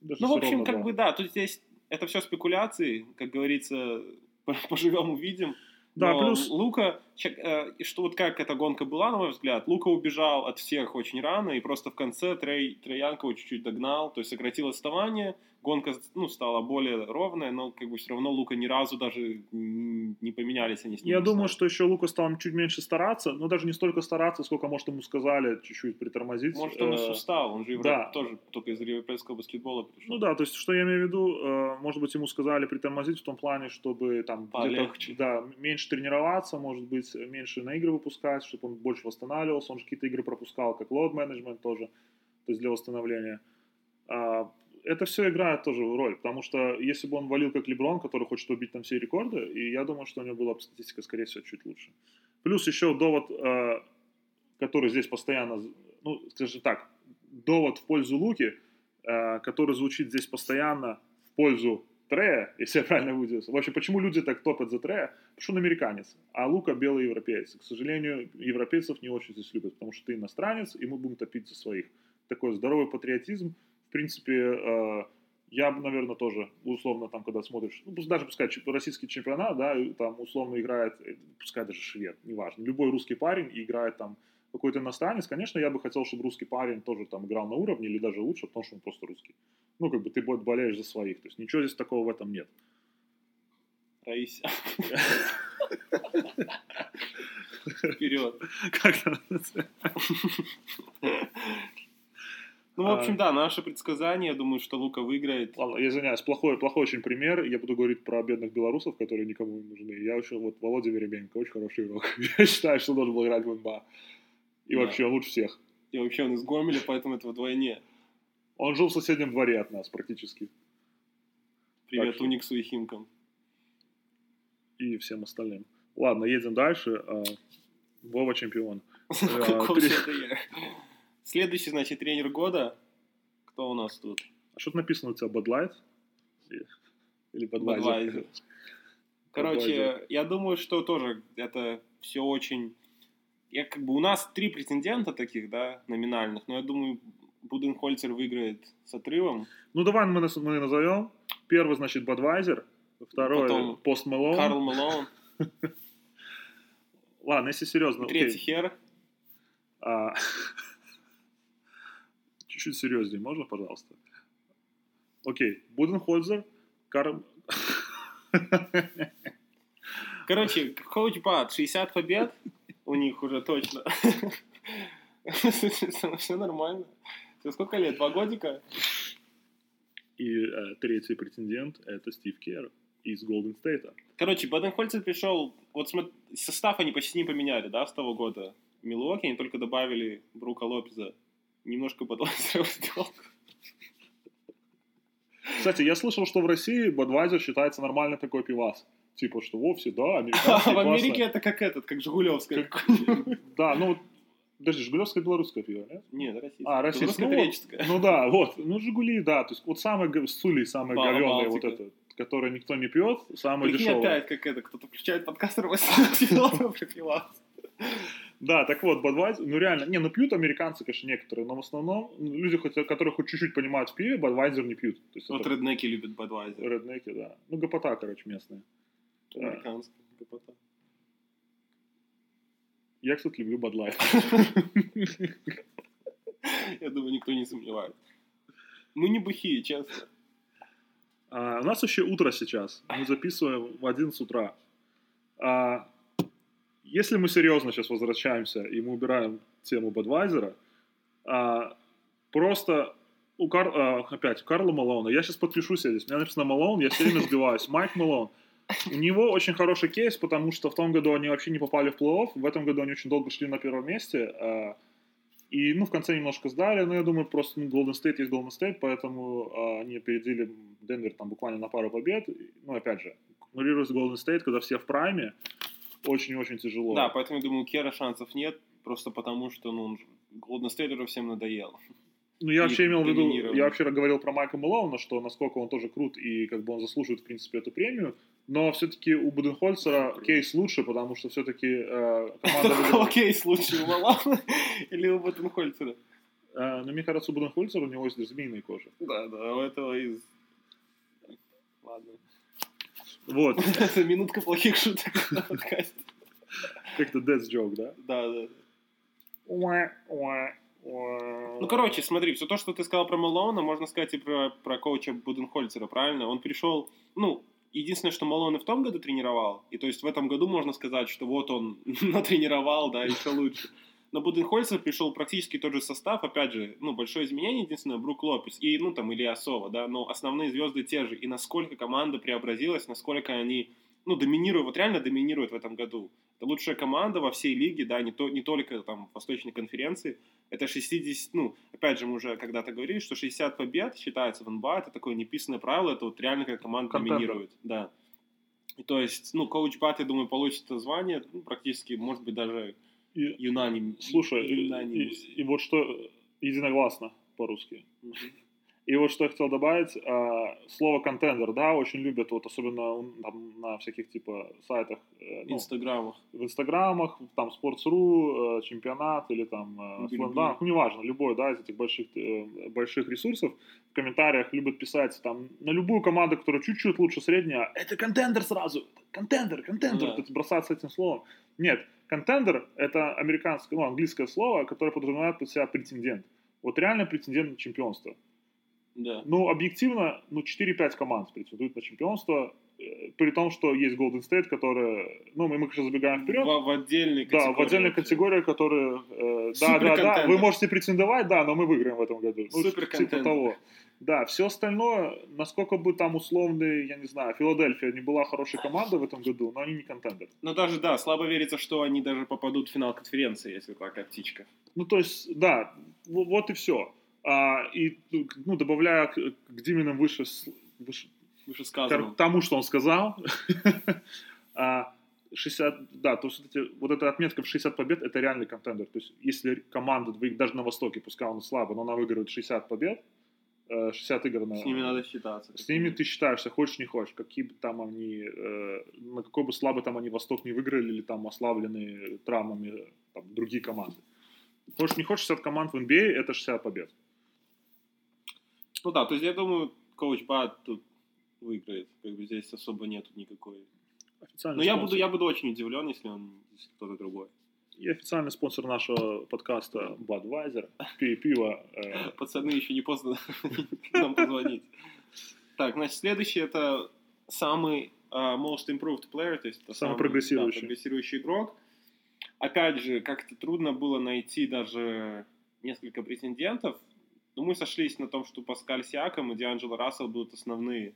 Даже Ну, в общем, как два. бы да, тут здесь это все спекуляции, как говорится, *laughs* поживем увидим. Да, Но плюс- Лука, и что вот как эта гонка была, на мой взгляд, Лука убежал от всех очень рано, и просто в конце Трей, Троянка его чуть-чуть догнал, то есть сократил отставание, гонка ну, стала более ровная, но как бы все равно Лука ни разу даже не поменялись они с ним. Я думаю, что еще Лука стал чуть меньше стараться, но даже не столько стараться, сколько, может, ему сказали чуть-чуть притормозить. Может, он и Э, устал, он же да. тоже только из европейского баскетбола пришел. Ну да, то есть, что я имею в виду, э, может быть, ему сказали притормозить в том плане, чтобы там где-то, да, меньше тренироваться, может быть, меньше на игры выпускать, чтобы он больше восстанавливался, он же какие-то игры пропускал, как load management тоже, то есть для восстановления. А, это все играет тоже роль, потому что если бы он валил как Леброн, который хочет убить там все рекорды, и я думаю, что у него была бы статистика, скорее всего, чуть лучше. Плюс еще довод, э, который здесь постоянно, ну, скажем так, довод в пользу Луки, э, который звучит здесь постоянно в пользу Трея, если я правильно выразился. Вообще, почему люди так топят за Трея? Потому что он американец, а Лука белый европеец. К сожалению, европейцев не очень здесь любят, потому что ты иностранец, и мы будем топить за своих. Такой здоровый патриотизм. В принципе, э, Я бы, наверное, тоже, условно, там, когда смотришь, ну, даже пускай российский чемпионат, да, там условно играет, э, пускай даже швед, неважно, любой русский парень играет там какой-то иностранец, конечно, я бы хотел, чтобы русский парень тоже там играл на уровне или даже лучше, потому что он просто русский. Ну, как бы ты бо- болеешь за своих, то есть ничего здесь такого в этом нет. Раися. Вперед. Как? Ну, в общем, да, наше предсказание, я думаю, что Лука выиграет. Ладно, я извиняюсь, плохой, плохой очень пример. Я буду говорить про бедных белорусов, которые никому не нужны. Я еще, вот Володя Веребенко, очень хороший игрок. *laughs* Я считаю, что он должен был играть в НБА. И Да. вообще лучше всех. И вообще он из Гомеля, поэтому это вдвойне. Он жил в соседнем дворе от нас практически. Привет что- Униксу и Химкам. И всем остальным. Ладно, едем дальше. А, Вова чемпион. *laughs* Я? Следующий, значит, тренер года. Кто у нас тут? А что написано у тебя? Bud Light? Или- Budweiser? Budweiser. *laughs* Короче, я думаю, что тоже это все очень... Я как бы у нас три претендента таких, да, номинальных, но я думаю, Буденхольцер выиграет с отрывом. Ну, давай мы, мы назовем. Первый, значит, Budweiser. Второй, Потом Пост Мэлоун. Карл Мэлоун, *laughs* Ладно, если серьезно. третий хер. А, *laughs* Чуть-чуть серьезнее, можно, пожалуйста? Окей, Буденхользер, Карл... *laughs* Короче, коуч Бат, 60 побед у них уже точно. *laughs* Все нормально. Тебе сколько лет? Два годика? И э, третий претендент — это Стив Керр из Голден Стейта. Короче, Баденхольцер пришел... Вот смотри, состав они почти не поменяли, да, с того года. Милуоки они только добавили Брука Лопеза. Немножко Бадвайзера сделал. Кстати, я слышал, что в России Budweiser считается нормальный такой пивас. Типа, что вовсе, да, *laughs* американский, в. Америке это как этот, как Жигулевская. *laughs* Да, ну, подожди, Жигулевское белорусское пиво, нет? Нет, российская. А, российское. Ну, Белорусское-греческое. Ну да, вот. Ну, Жигули, да. То есть вот самое г- с Сулей самое Ба- говёное вот это, которое никто не пьет, самое Прикинь, дешевое. опять как это, кто-то включает подкаст *laughs* пропивался. Да, так вот, Budweiser, ну реально, не, ну пьют американцы, конечно, некоторые, но в основном ну, люди, которые хоть чуть-чь понимают в пиве, Budweiser не пьют. То есть Вот это реднеки любят Бадвайзер. реднеки, да. Ну, гопота, короче, местная. Да. Американский. гопота. Я, кстати, люблю Light. *laughs* Я думаю, никто не сомневается. Мы не бухие, честно. А, у нас еще утро сейчас. Мы записываем в 11 утра. А, если мы серьезно сейчас возвращаемся и мы убираем тему Бадвайзера, а, просто у Кар... а, опять у Карла Малона, я сейчас подпишусь здесь, у меня написано Малон, я все время сбиваюсь, Майк Малон. У него очень хороший кейс, потому что в том году они вообще не попали в плей-офф, в этом году они очень долго шли на первом месте, а, и, ну, в конце немножко сдали, но я думаю, просто ну, Golden State есть Golden State, поэтому а, они опередили Денвер там буквально на пару побед. Ну, опять же, игнорируется Golden State, когда все в прайме, очень-очень тяжело. Да, поэтому я думаю, у Кера шансов нет, просто потому что, ну, Голден Стейт уже всем надоел. Ну, я вообще имел в виду, я вообще говорил про Майка Мэлоуна, что насколько он тоже крут и как бы он заслуживает, в принципе, эту премию, но все-таки у Буденхольцера кейс лучше, потому что все-таки э, команда... Это выиграла- окей, случай у Малана *laughs* или у Баттенхольцера? Э, но мне кажется, у Буденхольцера у него есть змеиная кожа. Да, да, у этого из... Ладно. Вот, *laughs* Это минутка плохих шуток на подкасте. как-то death joke, да? Да, да. Ну, короче, смотри, все то, что ты сказал про Малона, можно сказать и про, про коуча Буденхольцера, правильно? Он пришел, ну, единственное, что Малон в том году тренировал, и то есть в этом году можно сказать, что вот он *laughs* натренировал, да, еще лучше. Но Буденхольцер пришел практически тот же состав, опять же, ну, большое изменение, единственное, Брук Лопес и, ну, там, Илья Сова, да, но основные звезды те же, и насколько команда преобразилась, насколько они, ну, доминируют, вот реально доминируют в этом году. Это лучшая команда во всей лиге, да, не, то, не только там в Восточной конференции, это 60, ну, опять же, мы уже когда-то говорили, что 60 побед считается в НБА, это такое неписанное правило, это вот реально как команда Контендер. доминирует, да. И то есть, ну, коуч Бат, я думаю, получит это звание, ну, практически, может быть, даже И- юнаним. Слушай, и, юнанимус. и- и вот что единогласно по-русски. Мгм. И вот что я хотел добавить, а, слово контендер, да, очень любят, вот особенно там, на всяких типа сайтах, э, ну, Инстаграмах. в инстаграмах, там Sports.ru, э, чемпионат или там э. Slam Dunk, ну неважно, любой, да, из этих больших, э, больших ресурсов, в комментариях любят писать там на любую команду, которая чуть-чуть лучше средняя, это контендер сразу, контендер, контендер, Да. вот бросаться этим словом. Нет, контендер это американское, ну, английское слово, которое подразумевает под себя претендент. Вот реально претендент на чемпионство. Да. Ну, объективно, ну, 4-5 команд претендуют на чемпионство, э, при том, что есть Golden State, которые, ну, мы, мы сейчас забегаем вперед, В, в отдельной да, категории. в отдельной категории, которые, э, да, да, да, вы можете претендовать, да, но мы выиграем в этом году. Ну, типа Суперконтендер. того. Да, все остальное, насколько бы там условный, я не знаю, Филадельфия не была хорошей командой в этом году, но они не контендер. Но даже, да, слабо верится, что они даже попадут в финал конференции, если такая птичка. Ну, то есть, да, вот и все. А, и, ну, добавляя к, к Диминым выше, выше Выше к сказано. тому, что он сказал, *laughs* а, 60, да, то есть вот, эти- вот эта отметка в 60 побед, это реальный контендер. То есть если команда, даже на Востоке, пускай он слабо, но она выигрывает 60 побед, э, 60 игр на... С ними надо считаться. С ними ты считаешься, хочешь не хочешь, какие бы там они, э, на какой бы слабый там они Восток не выиграли, или там ослаблены травмами э, там, другие команды. Хочешь не хочешь, 60 команд в NBA это 60 побед. Ну да, то есть я думаю, коуч Бат тут выиграет. Как бы здесь особо нету никакой. Официальный Но я спонсор. буду, я буду очень удивлен, если он если кто-то другой. И официальный спонсор нашего подкаста Budweiser, *laughs* пи- пиво. э, Пацаны, еще не поздно *laughs* нам позвонить. Так, значит, следующий это самый а, most improved player, то есть это Самый да, прогрессирующий. прогрессирующий игрок. Опять же, как-то трудно было найти даже несколько претендентов. Но мы сошлись на том, что Паскаль Сиаком и Дианджело Рассел будут основные,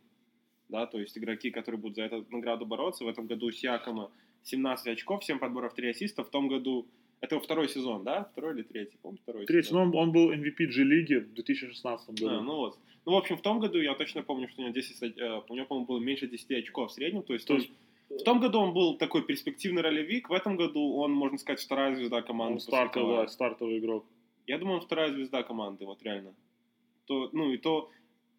да, то есть игроки, которые будут за эту награду бороться. В этом году у Сиакома 17 очков, 7 подборов, 3 ассиста. В том году, это второй сезон, да? Второй или третий? Помню, второй Третий, сезон. ну, он, он был MVP G-лиги в 2016 году. А, ну вот. Ну, в общем, в том году я точно помню, что у него 10, э, у него, по-моему, было меньше 10 очков в среднем. То есть, То есть- в том году он был такой перспективный ролевик, в этом году он, можно сказать, вторая звезда команды. он стартовый, да, стартовый игрок. Я думаю, он вторая звезда команды, вот реально. То, ну и то,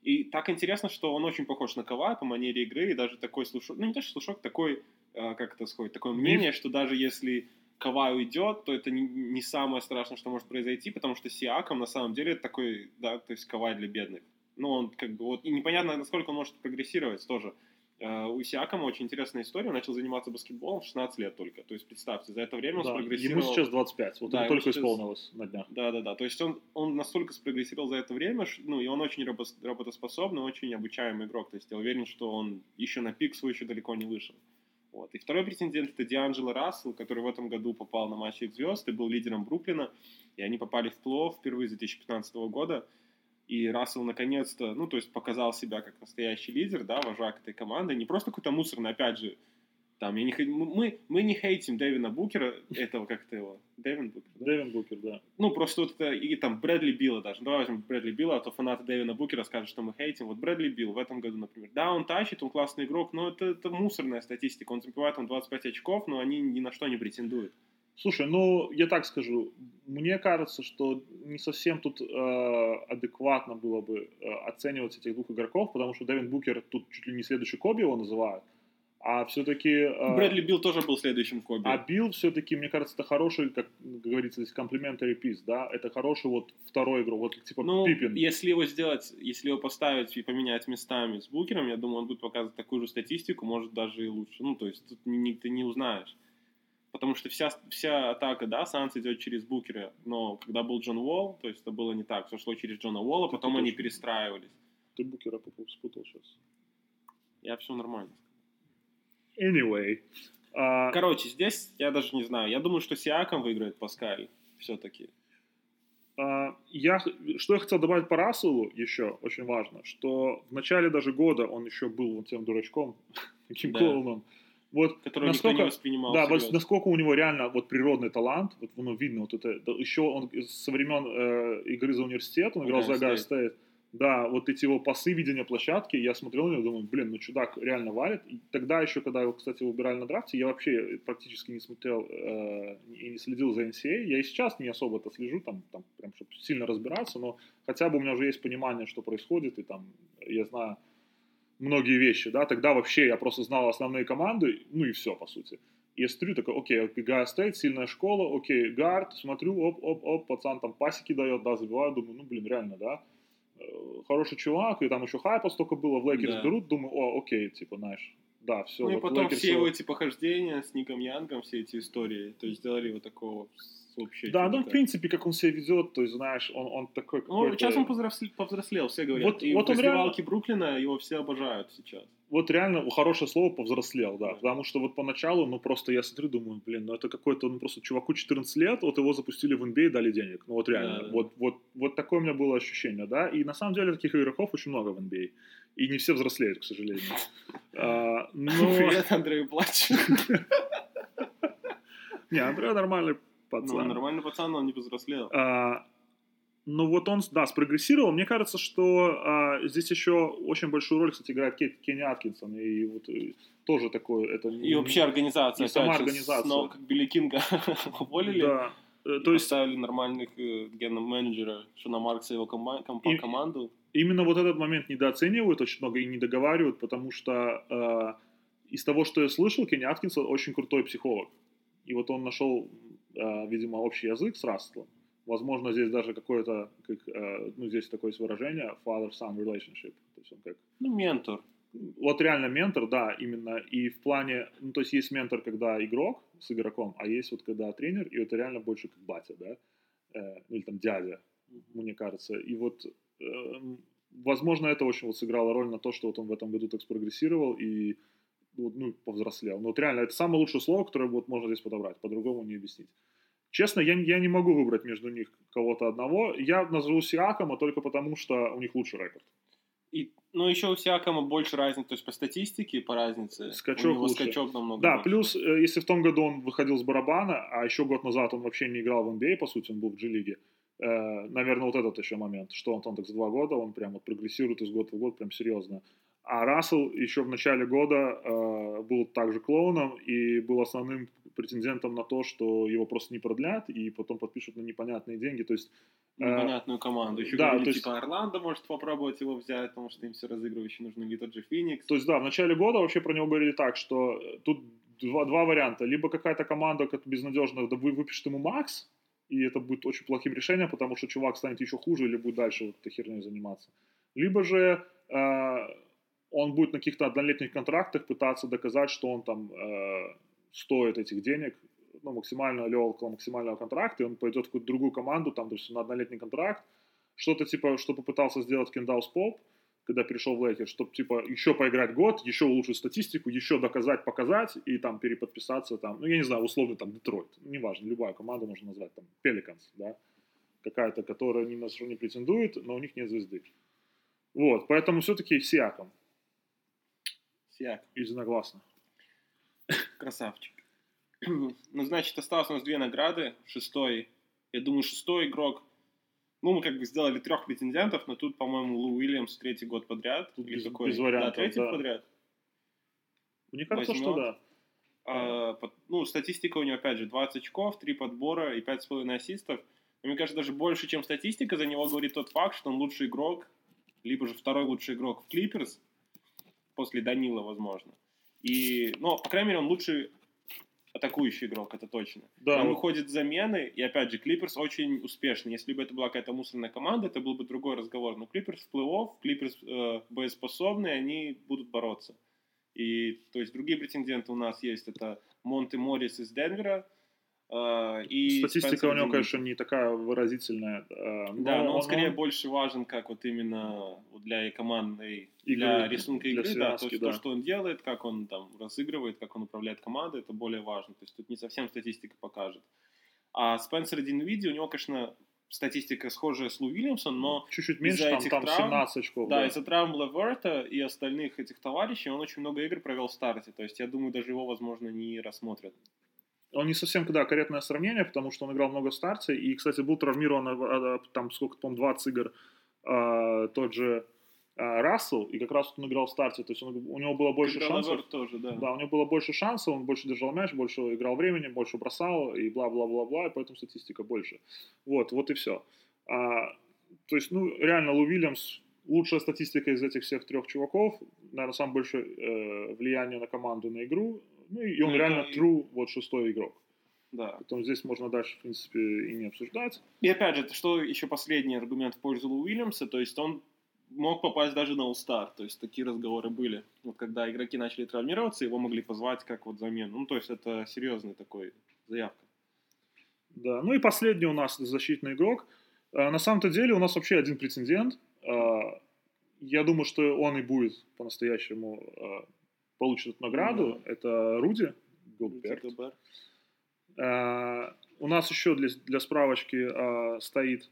и так интересно, что он очень похож на Кавая по манере игры, и даже такой слушок, ну не то что слушок, такой, э, как это сказать, такое мнение, что даже если Кавай уйдет, то это не, не самое страшное, что может произойти, потому что Сиаком на самом деле такой, да, то есть Кавай для бедных. Ну, он как бы, вот, и непонятно, насколько он может прогрессировать тоже. Э, У Сиакома очень интересная история, он начал заниматься баскетболом в 16 лет только. То есть, представьте, за это время он Да, спрогрессировал... Ему сейчас 25, вот Да, ему только сейчас- исполнилось на днях. Да, да, да. То есть он, он настолько спрогрессировал за это время, ну, и он очень работос- работоспособный, очень обучаемый игрок. То есть я уверен, что он еще на пик свой еще далеко не вышел. Вот. И второй претендент это Дианджело Рассел, который в этом году попал на матч их звезд и был лидером Бруклина. И они попали в плей впервые с 2015 года. И Рассел наконец-то, ну, то есть показал себя как настоящий лидер, да, вожак этой команды. Не просто какой-то мусорный, опять же, там, я не, мы, мы не хейтим Дэвина Букера, этого, как то его, Дэвин Букер, да? Дэвин Букер, да. Ну, просто вот это, и там Брэдли Билла даже. Давай возьмем Брэдли Билла, а то фанаты Дэвина Букера скажут, что мы хейтим. Вот Брэдли Билл в этом году, например. Да, он тащит, он классный игрок, но это, это мусорная статистика. Он забивает там 25 очков, но они ни на что не претендуют. Слушай, ну, я так скажу, мне кажется, что не совсем тут э, адекватно было бы э, оценивать этих двух игроков, потому что Дэвин Букер тут чуть ли не следующий Коби его называют, а все-таки... Э, Брэдли Билл тоже был следующим Коби. А Билл все-таки, мне кажется, это хороший, как говорится, здесь complimentary piece, да, это хороший вот второй игрок, вот типа ну, Пиппин. если его сделать, если его поставить и поменять местами с Букером, я думаю, он будет показывать такую же статистику, может даже и лучше. Ну, то есть тут ни- ты не узнаешь. Потому что вся, вся атака, да, Санс идет через Букера, но когда был Джон Уолл, то есть это было не так, все шло через Джона Уолла, Ты потом они путаешь. перестраивались. Ты Букера спутал сейчас. Я все нормально. Anyway. а, Короче, здесь я даже не знаю. Я думаю, что Сиаком выиграет Паскаль все-таки. А, Я, что я хотел добавить по Расселу еще, очень важно, что в начале даже года он еще был вот тем дурачком, *laughs* таким Да. клоуном. Вот никто насколько, не воспринимал да, вот всерьез. насколько у него реально вот природный талант, вот ну, видно вот это, да, еще он со времен э, игры за университет, он играл за Ohio Ohio State. State, Да, вот эти его пасы, видения площадки, я смотрел на него, думаю, блин, ну чудак реально валит. И тогда еще, когда его, кстати, выбирали на драфте, я вообще практически не смотрел э, и не следил за NCAA. Я и сейчас не особо это слежу, там, там прям, чтобы сильно разбираться, но хотя бы у меня уже есть понимание, что происходит, и там я знаю многие вещи, да, тогда вообще я просто знал основные команды, ну и все, по сути. И я смотрю, такой, окей, Ohio State, сильная школа, окей, guard, смотрю, оп-оп-оп, пацан там пасики дает, да, забиваю, думаю, ну, блин, реально, да, э, хороший чувак, и там еще хайпа столько было, в Лейкерс да. берут, думаю, о, окей, типа, знаешь, да, все. Ну вот и потом все его эти похождения с Ником Янгом, все эти истории, то есть сделали его такого вообще. Да, ну, в принципе, как он себя ведет, то есть, знаешь, он, он такой Ну, сейчас он повзрослел, повзрослел, все говорят. Вот, и вот в раздевалке реально... Бруклина его все обожают сейчас. Вот реально, хорошее слово, повзрослел, да, потому что вот поначалу, ну, просто я смотрю, думаю, блин, ну, это какой-то, ну, просто чуваку 14 лет, вот его запустили в NBA и дали денег, ну, вот реально, да, вот, вот, вот такое у меня было ощущение, да, и на самом деле таких игроков очень много в NBA, и не все взрослеют, к сожалению. А, *laughs* Привет, Андрей Плач. *laughs* Не, Андрей нормальный пацан. Ну, нормальный пацан, он не повзрослел. А, ну вот он, да, спрогрессировал. Мне кажется, что а, здесь еще очень большую роль, кстати, играет Кет, Кенни Аткинсон. И вот и, э, тоже такой... Это, и вообще организация. И сама организация. Но как Билли Кинга *laughs* уволили. Да. Э, то есть поставили нормальных э, ген-менеджера, Шона Маркса и его кома- комп- и, команду. Именно вот этот момент недооценивают очень много и не договаривают, потому что э, из того, что я слышал, Кенни Аткинсон очень крутой психолог. И вот он нашел видимо, общий язык с Растлом. Возможно, здесь даже какое-то, как, э, ну, здесь такое есть выражение father-son relationship. То есть он как... Ну, ментор. Вот реально ментор, да, именно. И в плане, ну, то есть есть ментор, когда игрок с игроком, а есть вот когда тренер, и это реально больше как батя, да, э, или там дядя, мне кажется. И вот, э, возможно, это очень вот сыграло роль на то, что вот он в этом году так спрогрессировал, и ну, повзрослел. Но вот реально, это самое лучшее слово, которое вот можно здесь подобрать, по-другому не объяснить. Честно, я, я не могу выбрать между них кого-то одного. Я назову Сиакома только потому, что у них лучший рекорд. И, ну, еще у Сиакома больше разницы, то есть по статистике, по разнице. Скачок у него лучше. скачок намного Да, больше. плюс, э, если в том году он выходил с барабана, а еще год назад он вообще не играл в NBA, а, по сути, он был в G-лиге, э, наверное, вот этот еще момент, что он там так за два года, он прям вот прогрессирует из года в год прям серьезно. А Рассел еще в начале года э, был также клоуном и был основным претендентом на то, что его просто не продлят и потом подпишут на непонятные деньги. То есть э, непонятную команду. Еще да, говорили, то есть, типа Орландо может попробовать его взять, потому что им все разыгрывающие нужны, или тот же Феникс. То есть, да, в начале года вообще про него говорили так, что тут два, два варианта. Либо какая-то команда как безнадежная да, выпишет ему Макс, и это будет очень плохим решением, потому что чувак станет еще хуже или будет дальше вот этой херней заниматься. Либо же э, он будет на каких-то однолетних контрактах пытаться доказать, что он там э, стоит этих денег, ну, максимально или около максимального контракта, и он пойдет в какую-то другую команду, там, то есть на однолетний контракт, что-то типа, что попытался сделать Кендаус Поп, когда перешел в Лейкер, чтобы, типа, еще поиграть год, еще улучшить статистику, еще доказать, показать, и там переподписаться, там, ну, я не знаю, условно, там, Детройт, неважно, любая команда можно назвать, там, Пеликанс, да, какая-то, которая ни на что не претендует, но у них нет звезды. Вот, поэтому все-таки Сиаком. Сиак. Единогласно. Красавчик. *clears throat* ну, значит, осталось у нас две награды. Шестой, я думаю, шестой игрок. Ну, мы как бы сделали трех претендентов, но тут, по-моему, Лу Уильямс третий год подряд. Тут без, какой? без вариантов, Да, третий да. подряд. Мне кажется, Возьмет. что да. А, под, ну, статистика у него, опять же, 20 очков, 3 подбора и 5,5 ассистов. Но, мне кажется, даже больше, чем статистика, за него говорит тот факт, что он лучший игрок, либо же второй лучший игрок в Клиперс, после Данила, возможно. И, ну, по крайней мере, он лучший атакующий игрок, это точно. Да. Он выходит замены, и опять же, Клиперс очень успешный. Если бы это была какая-то мусорная команда, это был бы другой разговор. Но Клиперс в плей-офф, Клиперс э, боеспособные, они будут бороться. И, то есть, другие претенденты у нас есть, это Монте Моррис из Денвера, и Статистика Спенсер у него, конечно, не такая выразительная. А, но да, но он, он скорее он... больше важен как вот именно для командной, игры, для рисунка игры, для да, то да. то, что он делает, как он там разыгрывает, как он управляет командой, это более важно. То есть тут не совсем статистика покажет. А Спенсер Динвиди, у него, конечно, статистика схожая с Лу Уильямсом, но чуть-чуть меньше, там, этих там травм, 17 очков. Да, да. из-за травм Леверта и остальных этих товарищей он очень много игр провел в старте. То есть я думаю, даже его, возможно, не рассмотрят он не совсем, да, корректное сравнение, потому что он играл много в старте, и, кстати, был травмирован, а, а, там, сколько, по-моему, 20 игр а, тот же Рассел, и как раз он играл в старте, то есть он, у него было больше Когда шансов. Тоже, да. Да, у него было больше шансов, он больше держал мяч, больше играл времени, больше бросал и бла-бла-бла-бла, и поэтому статистика больше. Вот, вот и все. А, то есть, ну, реально, Лу Вильямс лучшая статистика из этих всех трех чуваков, наверное, самое большое э, влияние на команду, на игру, ну и он Ну, реально и- true, вот шестой игрок. да. Поэтому здесь можно дальше, в принципе, и не обсуждать. И опять же, что еще последний аргумент в пользу Лу Уильямса, то есть он мог попасть даже на All-Star, то есть такие разговоры были. Вот когда игроки начали травмироваться, его могли позвать как вот замену. Ну, то есть это серьезный такой заявка. Да, ну и последний у нас защитный игрок. А, На самом-то деле у нас вообще один претендент. А, Я думаю, что он и будет по-настоящему а, получит эту награду. Это Руди Голдберг. А, У нас еще для, для справочки а, стоит,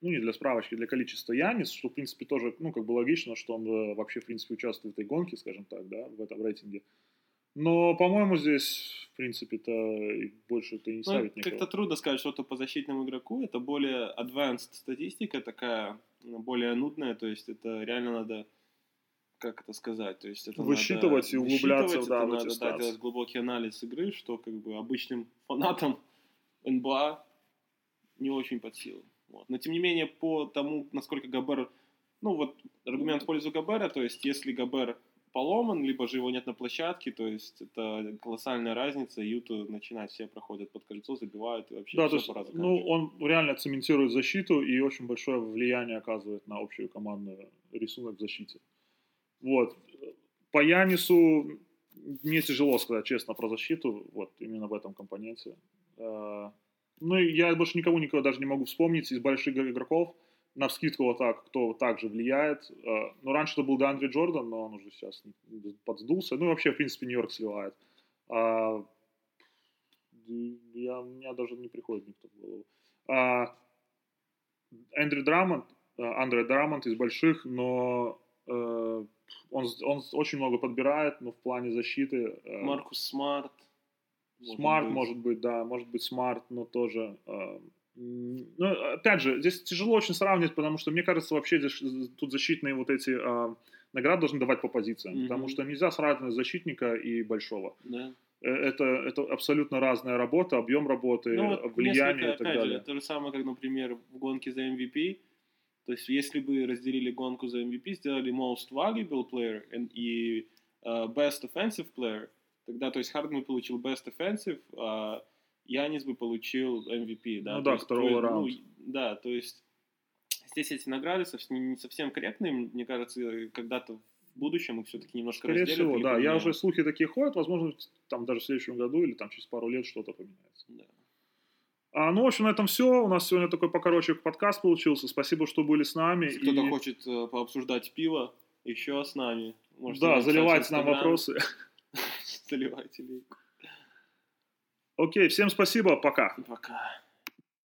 ну не для справочки, для количества Янис, что в принципе тоже, ну как бы логично, что он э, вообще в принципе участвует в этой гонке, скажем так, да, в этом рейтинге. Но, по-моему, здесь, в принципе-то, и больше-то и не Ну, ставить никого. как-то трудно сказать что-то по защитному игроку. Это более advanced статистика, такая ну, более нудная. То есть это реально надо, как это сказать, то есть это Высчитывать надо и углубляться, высчитывать, да, это в надо да, статс. делать глубокий анализ игры, что как бы обычным *laughs* фанатам НБА не очень под силу. Вот. Но тем не менее, по тому, насколько Габер... Ну вот аргумент в пользу Габера, то есть если Габер поломан, либо же его нет на площадке, то есть это колоссальная разница, Юту начинает, все проходят под кольцо, забивают, и вообще Да, то есть, ну, он реально цементирует защиту и очень большое влияние оказывает на общую командную рисунок в защите. Вот. По Янису мне тяжело сказать честно про защиту, вот именно в этом компоненте. А, Ну, я больше никого никого даже не могу вспомнить из больших игроков, на вскидку вот так, кто также влияет. А, Ну, раньше это был Дандри Джордан, но он уже сейчас подсдулся. Ну, и вообще, в принципе, Нью-Йорк сливает. А, я, у меня даже не приходит никто в голову. А, Эндрю Драмонт, а, Андре Драмонт из больших, но э, он, он очень много подбирает, но в плане защиты... э, Маркус Смарт. Смарт, может быть, да, может быть, смарт, но тоже. э, Ну, опять же, здесь тяжело очень сравнивать, потому что, мне кажется, вообще здесь тут защитные вот эти а, награды должны давать по позициям, Мгм. потому что нельзя сравнивать защитника и большого. Да. Э, Это, это абсолютно разная работа, объем работы, Ну, вот влияние и так опять далее. же, то же самое, как, например, в гонке за MVP. То есть, если бы разделили гонку за MVP, сделали most valuable player and- и э, best offensive player, тогда, то есть, Харден бы получил best offensive, а Янис бы получил MVP. Да? Ну То да, есть, второго то- ну, раунда. и- да, то есть, здесь эти награды совсем, не совсем корректные. Мне кажется, когда-то в будущем их все-таки немножко Скорее разделят всего, да. Я поменяют. уже слухи такие ходят, возможно, там даже в следующем году или там через пару лет что-то поменяется. Да. А, ну, в общем, на этом все. У нас сегодня такой покороче подкаст получился. Спасибо, что были с нами. Если кто-то И- хочет э, пообсуждать пиво, еще с нами. Можете Да, заливайте нам вопросы. *laughs* Заливайте лейку. Окей, всем спасибо, пока. Пока.